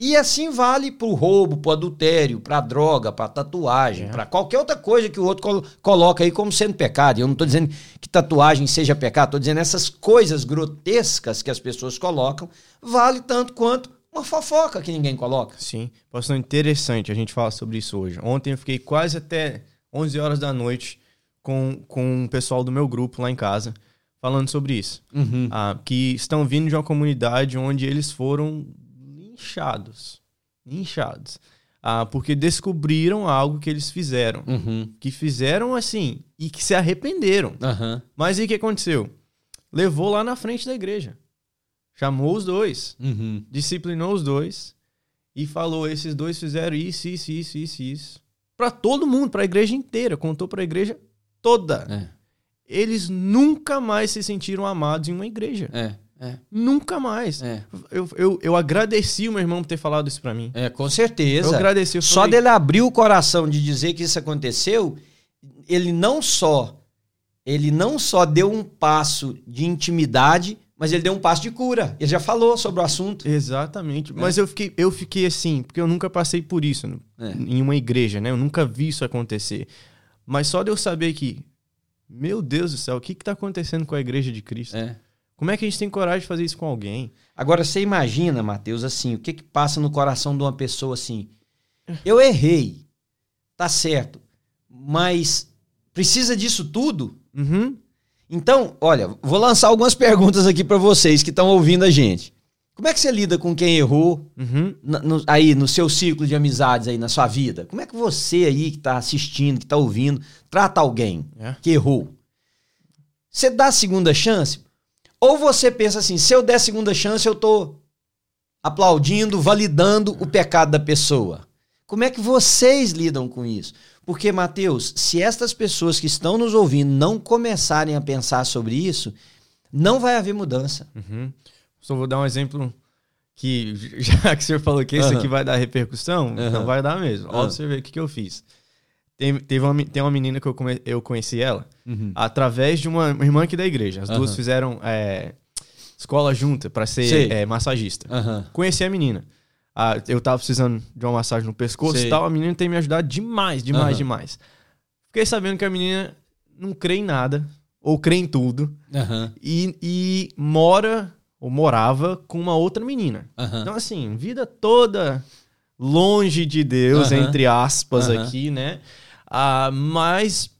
E assim vale para o roubo, para o adultério, para a droga, para tatuagem, é. para qualquer outra coisa que o outro col coloca aí como sendo pecado. Eu não estou dizendo que tatuagem seja pecado, estou dizendo essas coisas grotescas que as pessoas colocam, vale tanto quanto uma fofoca que ninguém coloca. Sim, pastor, interessante a gente falar sobre isso hoje. Ontem eu fiquei quase até 11 horas da noite com, com o pessoal do meu grupo lá em casa falando sobre isso. Uhum. Ah, que estão vindo de uma comunidade onde eles foram inchados. Inchados. Ah, porque descobriram algo que eles fizeram. Uhum. Que fizeram assim e que se arrependeram. Uhum. Mas e o que aconteceu? Levou lá na frente da igreja. Chamou os dois. Uhum. Disciplinou os dois. E falou: esses dois fizeram isso, isso, isso, isso, isso. Para todo mundo, para a igreja inteira. Contou para a igreja toda. É. Eles nunca mais se sentiram amados em uma igreja. É. É. Nunca mais. É. Eu, eu, eu agradeci o meu irmão por ter falado isso para mim. É, com certeza. Eu agradeci. Eu só falei... dele abrir o coração de dizer que isso aconteceu, ele não só ele não só deu um passo de intimidade, mas ele deu um passo de cura. Ele já falou sobre o assunto. Exatamente. É. Mas eu fiquei, eu fiquei assim, porque eu nunca passei por isso é. em uma igreja, né? Eu nunca vi isso acontecer. Mas só de eu saber que, meu Deus do céu, o que está acontecendo com a igreja de Cristo? É. Como é que a gente tem coragem de fazer isso com alguém? Agora, você imagina, Mateus, assim, o que que passa no coração de uma pessoa assim? Eu errei, tá certo, mas precisa disso tudo? Uhum. Então, olha, vou lançar algumas perguntas aqui para vocês que estão ouvindo a gente. Como é que você lida com quem errou uhum. no, aí no seu ciclo de amizades aí na sua vida? Como é que você aí que está assistindo, que está ouvindo, trata alguém é. que errou? Você dá segunda chance? Ou você pensa assim, se eu der segunda chance, eu tô aplaudindo, validando o pecado da pessoa. Como é que vocês lidam com isso? Porque, Mateus, se estas pessoas que estão nos ouvindo não começarem a pensar sobre isso, não vai haver mudança. Uhum. Só vou dar um exemplo que, já que o senhor falou que isso uhum. aqui vai dar repercussão, uhum. não vai dar mesmo. Olha, você vê o que, que eu fiz. Tem, teve uma, tem uma menina que eu, come, eu conheci ela uhum. através de uma irmã aqui da igreja. As duas fizeram é, escola junta para ser é, massagista. Conheci a menina. Ah, eu tava precisando de uma massagem no pescoço Sei. e tal. A menina tem me ajudado demais, demais, demais. Fiquei sabendo que a menina não crê em nada, ou crê em tudo, e, e mora ou morava com uma outra menina. Então, assim, vida toda longe de Deus, entre aspas, aqui, né? Ah, mas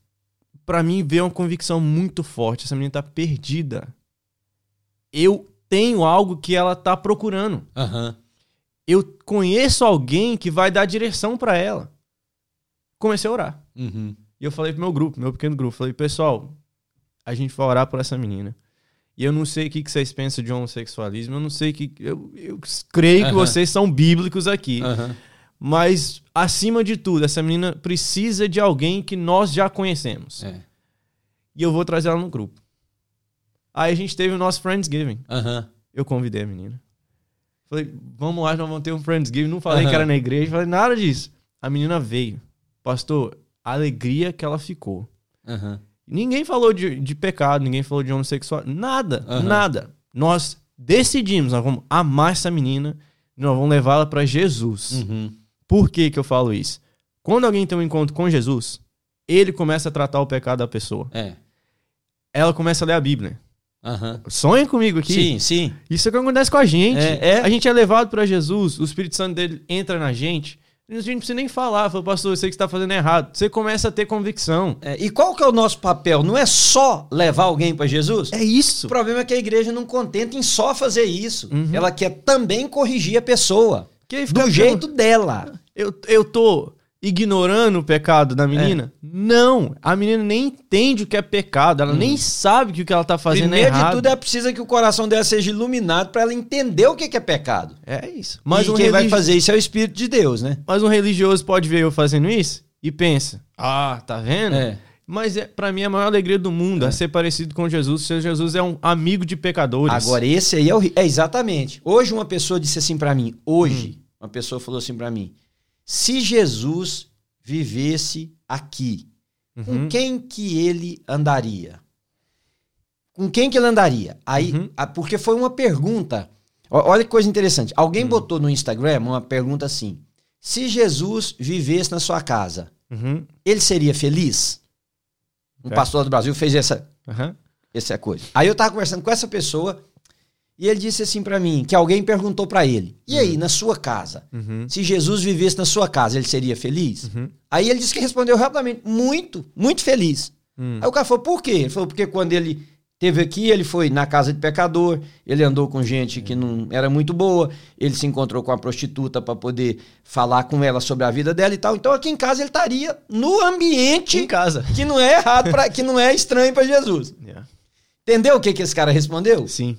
para mim veio uma convicção muito forte. Essa menina tá perdida. Eu tenho algo que ela tá procurando. Uhum. Eu conheço alguém que vai dar direção para ela. Comecei a orar. Uhum. E eu falei pro meu grupo, meu pequeno grupo, falei, pessoal, a gente vai orar por essa menina. E eu não sei o que vocês pensam de homossexualismo, eu não sei que. Eu, eu creio uhum. que vocês são bíblicos aqui. Uhum. Mas, acima de tudo, essa menina precisa de alguém que nós já conhecemos. É. E eu vou trazer ela no grupo. Aí a gente teve o nosso Friendsgiving. Uhum. Eu convidei a menina. Falei, vamos lá, nós vamos ter um Friendsgiving. Não falei uhum. que era na igreja, falei nada disso. A menina veio. Pastor, a alegria que ela ficou. Uhum. Ninguém falou de, de pecado, ninguém falou de homossexual. Nada, nada. Nós decidimos, nós vamos amar essa menina, nós vamos levá-la para Jesus. Uhum. Por que, que eu falo isso? Quando alguém tem um encontro com Jesus, ele começa a tratar o pecado da pessoa. É. Ela começa a ler a Bíblia. Uhum. Sonha comigo aqui. Sim, sim. Isso é o que acontece com a gente. É, é. A gente é levado para Jesus, o Espírito Santo dele entra na gente. A gente não precisa nem falar, fala, pastor, eu sei que está fazendo errado. Você começa a ter convicção. É, e qual que é o nosso papel? Não é só levar alguém para Jesus? É isso. O problema é que a igreja não contenta em só fazer isso. Uhum. Ela quer também corrigir a pessoa. do jeito dela eu, eu tô ignorando o pecado da menina? É. Não, a menina nem entende o que é pecado, ela hum. nem sabe que o que ela tá fazendo Primeiro é errado. Primeiro de tudo, é preciso que o coração dela seja iluminado para ela entender o que é pecado. É isso. Mas e um quem religi... vai fazer isso é o Espírito de Deus, né? Mas um religioso pode ver eu fazendo isso e pensa: "Ah, tá vendo?" É. Mas é, para mim a maior alegria do mundo é. é ser parecido com Jesus. Se Jesus é um amigo de pecadores. Agora esse aí é, o... é exatamente. Hoje uma pessoa disse assim para mim, hoje, hum. uma pessoa falou assim para mim: se Jesus vivesse aqui, uhum. com quem que ele andaria? Com quem que ele andaria? Aí, uhum. porque foi uma pergunta. Olha que coisa interessante. Alguém uhum. botou no Instagram uma pergunta assim: se Jesus vivesse na sua casa, uhum. ele seria feliz? Um pastor do Brasil fez essa, essa coisa. Aí eu tava conversando com essa pessoa e ele disse assim para mim, que alguém perguntou para ele: "E aí, uhum. na sua casa, uhum. se Jesus vivesse na sua casa, ele seria feliz?" Uhum. Aí ele disse que respondeu rapidamente: "Muito, muito feliz." Hum. Aí o cara falou: "Por quê?" Ele falou: "Porque quando ele teve aqui, ele foi na casa de pecador, ele andou com gente que não era muito boa, ele se encontrou com a prostituta para poder falar com ela sobre a vida dela e tal. Então aqui em casa ele estaria no ambiente em casa, que não é errado para que não é estranho para Jesus." Yeah. Entendeu o que que esse cara respondeu? Sim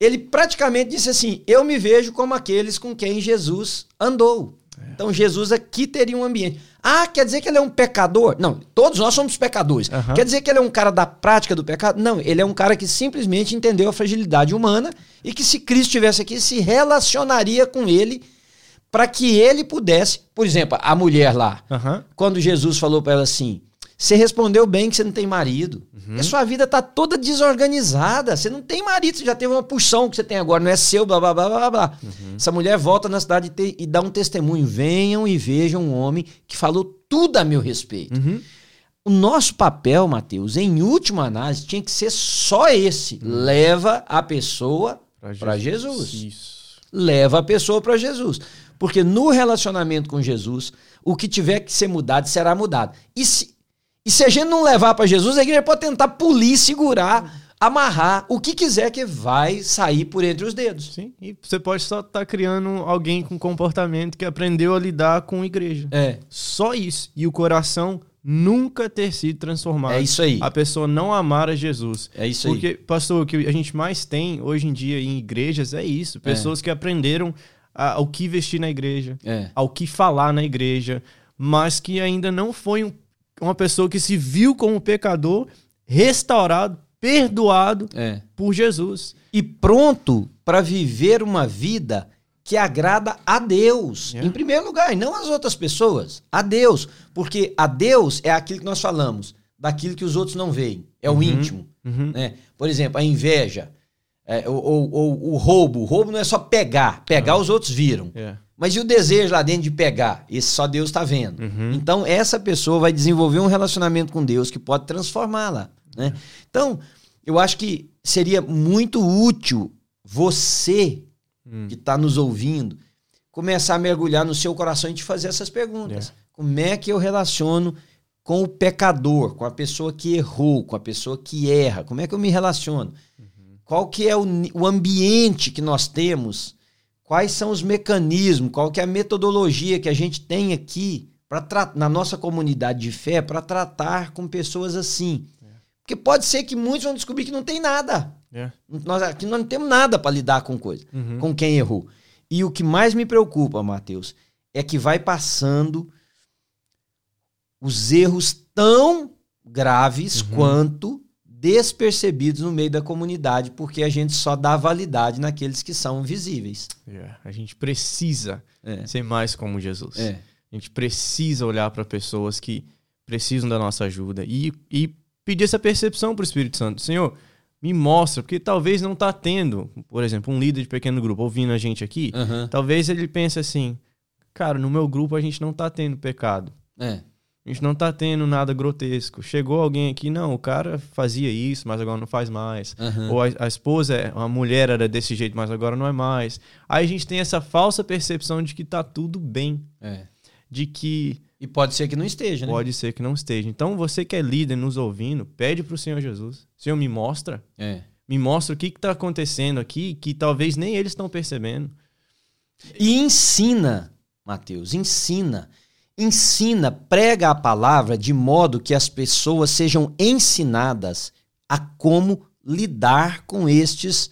ele praticamente disse assim: Eu me vejo como aqueles com quem Jesus andou. É. Então Jesus aqui teria um ambiente. Ah, quer dizer que ele é um pecador? Não, todos nós somos pecadores. Uhum. Quer dizer que ele é um cara da prática do pecado? Não, ele é um cara que simplesmente entendeu a fragilidade humana e que se Cristo estivesse aqui, se relacionaria com ele para que ele pudesse. Por exemplo, a mulher lá, uhum. quando Jesus falou para ela assim: você respondeu bem que você não tem marido. Uhum. A sua vida tá toda desorganizada. Você não tem marido, você já teve uma pulsão que você tem agora, não é seu, blá blá blá blá blá. Uhum. Essa mulher volta na cidade e, e, dá um testemunho. Venham e vejam um homem que falou tudo a meu respeito. Uhum. O nosso papel, Mateus, em última análise, tinha que ser só esse. Uhum. Leva a pessoa para Jesus. Jesus. Leva a pessoa para Jesus. Porque no relacionamento com Jesus, o que tiver que ser mudado será mudado. E se, e se a gente não levar para Jesus, a igreja pode tentar polir, segurar, amarrar, o que quiser que vai sair por entre os dedos. Sim, e você pode só estar tá criando alguém com comportamento que aprendeu a lidar com a igreja. É. Só isso. E o coração nunca ter sido transformado. É isso aí. A pessoa não amar a Jesus. É isso Porque, aí. Porque, pastor, o que a gente mais tem hoje em dia em igrejas é isso. Pessoas é. que aprenderam ao que vestir na igreja, é. ao que falar na igreja, mas que ainda não foi um, uma pessoa que se viu como pecador, restaurado, perdoado é. por Jesus. E pronto para viver uma vida que agrada a Deus, yeah. em primeiro lugar, e não às outras pessoas, a Deus. Porque a Deus é aquilo que nós falamos, daquilo que os outros não veem, é uhum. o íntimo. Uhum. Né? Por exemplo, a inveja, é, ou, ou, ou, o roubo. O roubo não é só pegar, pegar os outros viram. Yeah. Mas e o desejo lá dentro de pegar? Esse só Deus está vendo. Uhum. Então, essa pessoa vai desenvolver um relacionamento com Deus que pode transformá-la. Né? Então, eu acho que seria muito útil você hum. que está nos ouvindo, começar a mergulhar no seu coração e te fazer essas perguntas. É. Como é que eu relaciono com o pecador, com a pessoa que errou, com a pessoa que erra? Como é que eu me relaciono? Uhum. Qual que é o, o ambiente que nós temos? Quais são os mecanismos? Qual que é a metodologia que a gente tem aqui para na nossa comunidade de fé para tratar com pessoas assim? É. Porque pode ser que muitos vão descobrir que não tem nada. É. Nós aqui nós não temos nada para lidar com coisa, uhum. com quem errou. E o que mais me preocupa, Mateus, é que vai passando os erros tão graves uhum. quanto despercebidos no meio da comunidade, porque a gente só dá validade naqueles que são visíveis. É. A gente precisa é. ser mais como Jesus. É. A gente precisa olhar para pessoas que precisam da nossa ajuda e, e pedir essa percepção para o Espírito Santo. Senhor, me mostra, porque talvez não tá tendo, por exemplo, um líder de pequeno grupo ouvindo a gente aqui, uhum. talvez ele pense assim, cara, no meu grupo a gente não tá tendo pecado. É. A gente não tá tendo nada grotesco. Chegou alguém aqui, não, o cara fazia isso, mas agora não faz mais. Uhum. Ou a, a, esposa, a mulher era desse jeito, mas agora não é mais. Aí a gente tem essa falsa percepção de que tá tudo bem. É. De que e pode ser que não esteja, né? Pode ser que não esteja. Então, você que é líder nos ouvindo, pede para o Senhor Jesus. Senhor, me mostra. É. Me mostra o que está acontecendo aqui, que talvez nem eles estão percebendo. E ensina, Mateus, ensina. Ensina, prega a palavra de modo que as pessoas sejam ensinadas a como lidar com estes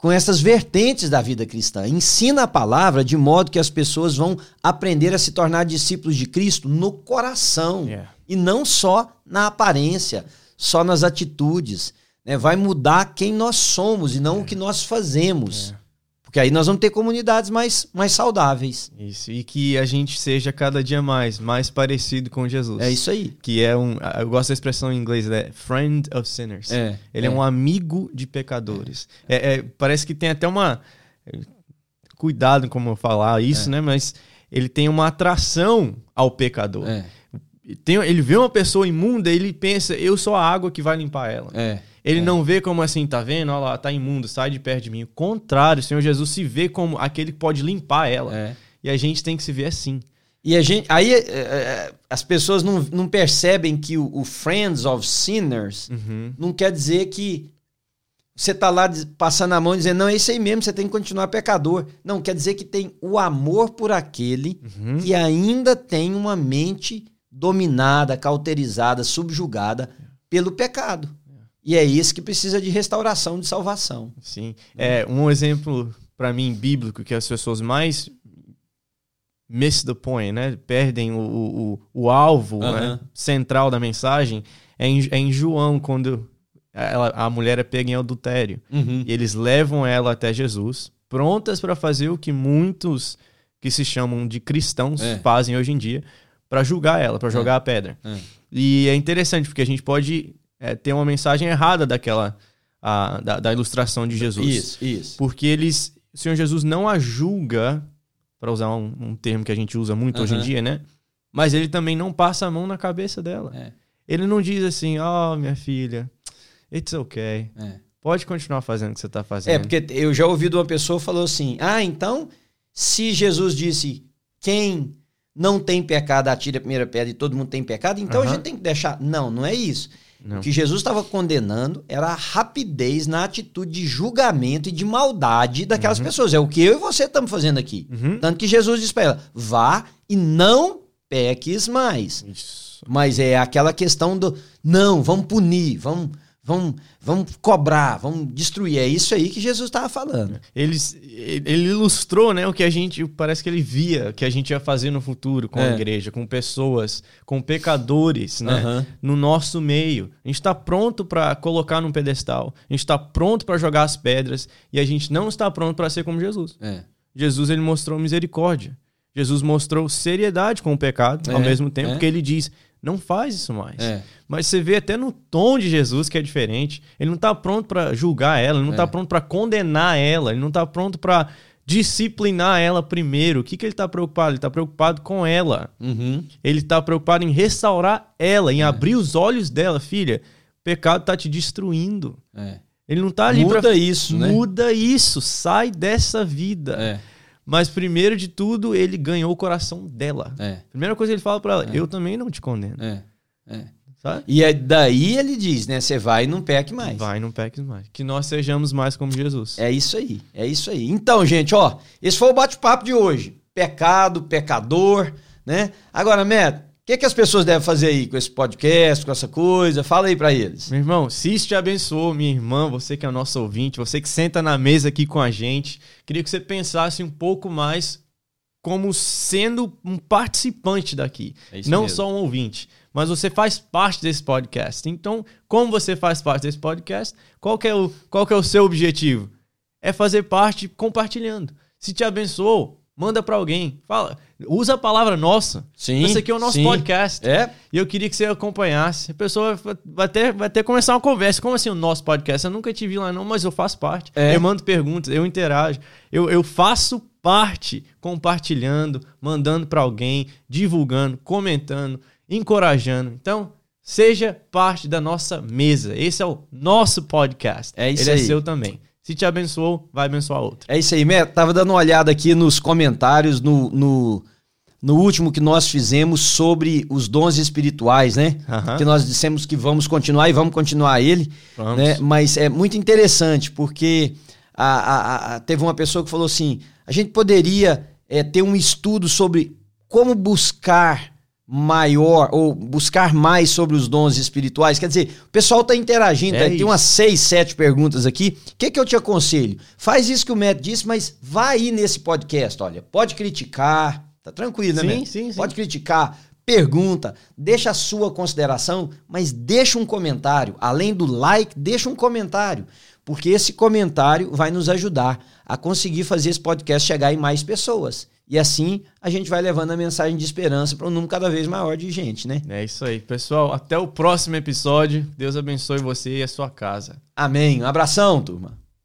com essas vertentes da vida cristã. Ensina a palavra de modo que as pessoas vão aprender a se tornar discípulos de Cristo no coração yeah. e não só na aparência, só nas atitudes. Né? Vai mudar quem nós somos e não yeah. o que nós fazemos. Yeah. Porque aí nós vamos ter comunidades mais, mais saudáveis. Isso, e que a gente seja cada dia mais, mais parecido com Jesus. É isso aí. Que é um. Eu gosto da expressão em inglês, é friend of sinners. É, Ele é. é um amigo de pecadores. É. é. É, parece que tem até uma. Cuidado como eu falar isso, é. né? Mas ele tem uma atração ao pecador. Tem, ele vê uma pessoa imunda e ele pensa, eu sou a água que vai limpar ela. É. Ele é. não vê como assim, tá vendo? Olha lá, tá imundo, sai de perto de mim. O contrário, o Senhor Jesus se vê como aquele que pode limpar ela. É. E a gente tem que se ver assim. E a gente, aí é, é, é, as pessoas não, não percebem que o, o Friends of Sinners uhum. não quer dizer que você tá lá passando a mão dizendo, não, é isso aí mesmo, você tem que continuar pecador. Não, quer dizer que tem o amor por aquele uhum. que ainda tem uma mente dominada, cauterizada, subjugada pelo pecado. E é isso que precisa de restauração, de salvação. Sim. É um exemplo para mim bíblico que as pessoas mais miss the point, né? Perdem o, o, o alvo uhum. né? central da mensagem é em, é em João quando ela, a mulher é pega em adultério uhum. e eles levam ela até Jesus, prontas para fazer o que muitos que se chamam de cristãos é. fazem hoje em dia, para julgar ela, para jogar é. a pedra. É. E é interessante porque a gente pode é, ter uma mensagem errada daquela a, da, da, ilustração de Jesus. Isso, isso. Porque eles, o Senhor Jesus não a julga, para usar um, um, termo que a gente usa muito uhum. hoje em dia, né? Mas ele também não passa a mão na cabeça dela. É. Ele não diz assim, ó, oh, minha filha, it's okay. É. Pode continuar fazendo o que você está fazendo. É, porque eu já ouvi de uma pessoa falou assim: ah, então, se Jesus disse quem não tem pecado atira a primeira pedra e todo mundo tem pecado, então uhum. a gente tem que deixar. Não, não é isso. Não. O que Jesus estava condenando era a rapidez na atitude de julgamento e de maldade daquelas uhum. pessoas. É o que eu e você estamos fazendo aqui. Uhum. Tanto que Jesus diz para ela: vá e não peques mais. Isso. Mas é aquela questão do não, vamos punir, vamos vamos, vamos cobrar, vamos destruir. É isso aí que Jesus estava falando. Ele, ele ilustrou né, o que a gente, parece que ele via que a gente ia fazer no futuro com é. a igreja, com pessoas, com pecadores né, uhum. no nosso meio. A gente está pronto para colocar num pedestal, a gente está pronto para jogar as pedras e a gente não está pronto para ser como Jesus. É. Jesus ele mostrou misericórdia. Jesus mostrou seriedade com o pecado, é, ao mesmo tempo é. que ele diz: não faz isso mais. É. Mas você vê até no tom de Jesus que é diferente. Ele não está pronto para julgar ela, ele não está é. pronto para condenar ela, ele não está pronto para disciplinar ela primeiro. O que, que ele está preocupado? Ele está preocupado com ela. Uhum. Ele está preocupado em restaurar ela, em é. abrir os olhos dela. Filha, o pecado está te destruindo. É. Ele não está ali para. Muda isso, né? Muda isso, sai dessa vida. É. Mas primeiro de tudo, ele ganhou o coração dela. É. Primeira coisa que ele fala para ela, é. eu também não te condeno. É. É. Sabe? E é daí ele diz, né? Você vai e não peque mais. Vai e não peque mais. Que nós sejamos mais como Jesus. É isso aí, é isso aí. Então, gente, ó, esse foi o bate-papo de hoje. Pecado, pecador, né? Agora, Neto, que, que as pessoas devem fazer aí com esse podcast, com essa coisa? Fala aí para eles. Meu irmão, se isso te abençoou, minha irmã, você que é nosso ouvinte, você que senta na mesa aqui com a gente, queria que você pensasse um pouco mais como sendo um participante daqui, é não mesmo. só um ouvinte, mas você faz parte desse podcast. Então, como você faz parte desse podcast, qual é o, qual é o seu objetivo? É fazer parte compartilhando. Se te abençoou, manda para alguém. Fala, usa a palavra nossa. Sim. Esse aqui é o nosso sim. podcast. É. E eu queria que você acompanhasse. A pessoa vai até, vai até começar uma conversa. Como assim o nosso podcast? Eu nunca te vi lá, não, mas eu faço parte. É. Eu mando perguntas, eu interajo. Eu, eu faço parte compartilhando, mandando para alguém, divulgando, comentando, encorajando. Então, seja parte da nossa mesa. Esse é o nosso podcast. É isso Ele é aí. é seu também. Se te abençoou, vai abençoar outro. É isso aí, Mé. Tava dando uma olhada aqui nos comentários, no, no, no último que nós fizemos sobre os dons espirituais, né? Uhum. Que nós dissemos que vamos continuar e vamos continuar ele. Vamos. Né? Mas é muito interessante, porque a, a, a, teve uma pessoa que falou assim: a gente poderia é, ter um estudo sobre como buscar maior ou buscar mais sobre os dons espirituais? Quer dizer, o pessoal está interagindo, é tem umas seis, sete perguntas aqui. O que, que eu te aconselho? Faz isso que o Matt disse, mas vai aí nesse podcast, olha, pode criticar, tá tranquilo, né, sim, Matt? Sim, sim. Pode criticar, pergunta, deixa a sua consideração, mas deixa um comentário. Além do like, deixa um comentário, porque esse comentário vai nos ajudar a conseguir fazer esse podcast chegar em mais pessoas. E assim a gente vai levando a mensagem de esperança para um número cada vez maior de gente, né? É isso aí, pessoal. Até o próximo episódio. Deus abençoe você e a sua casa. Amém. Um abração, turma.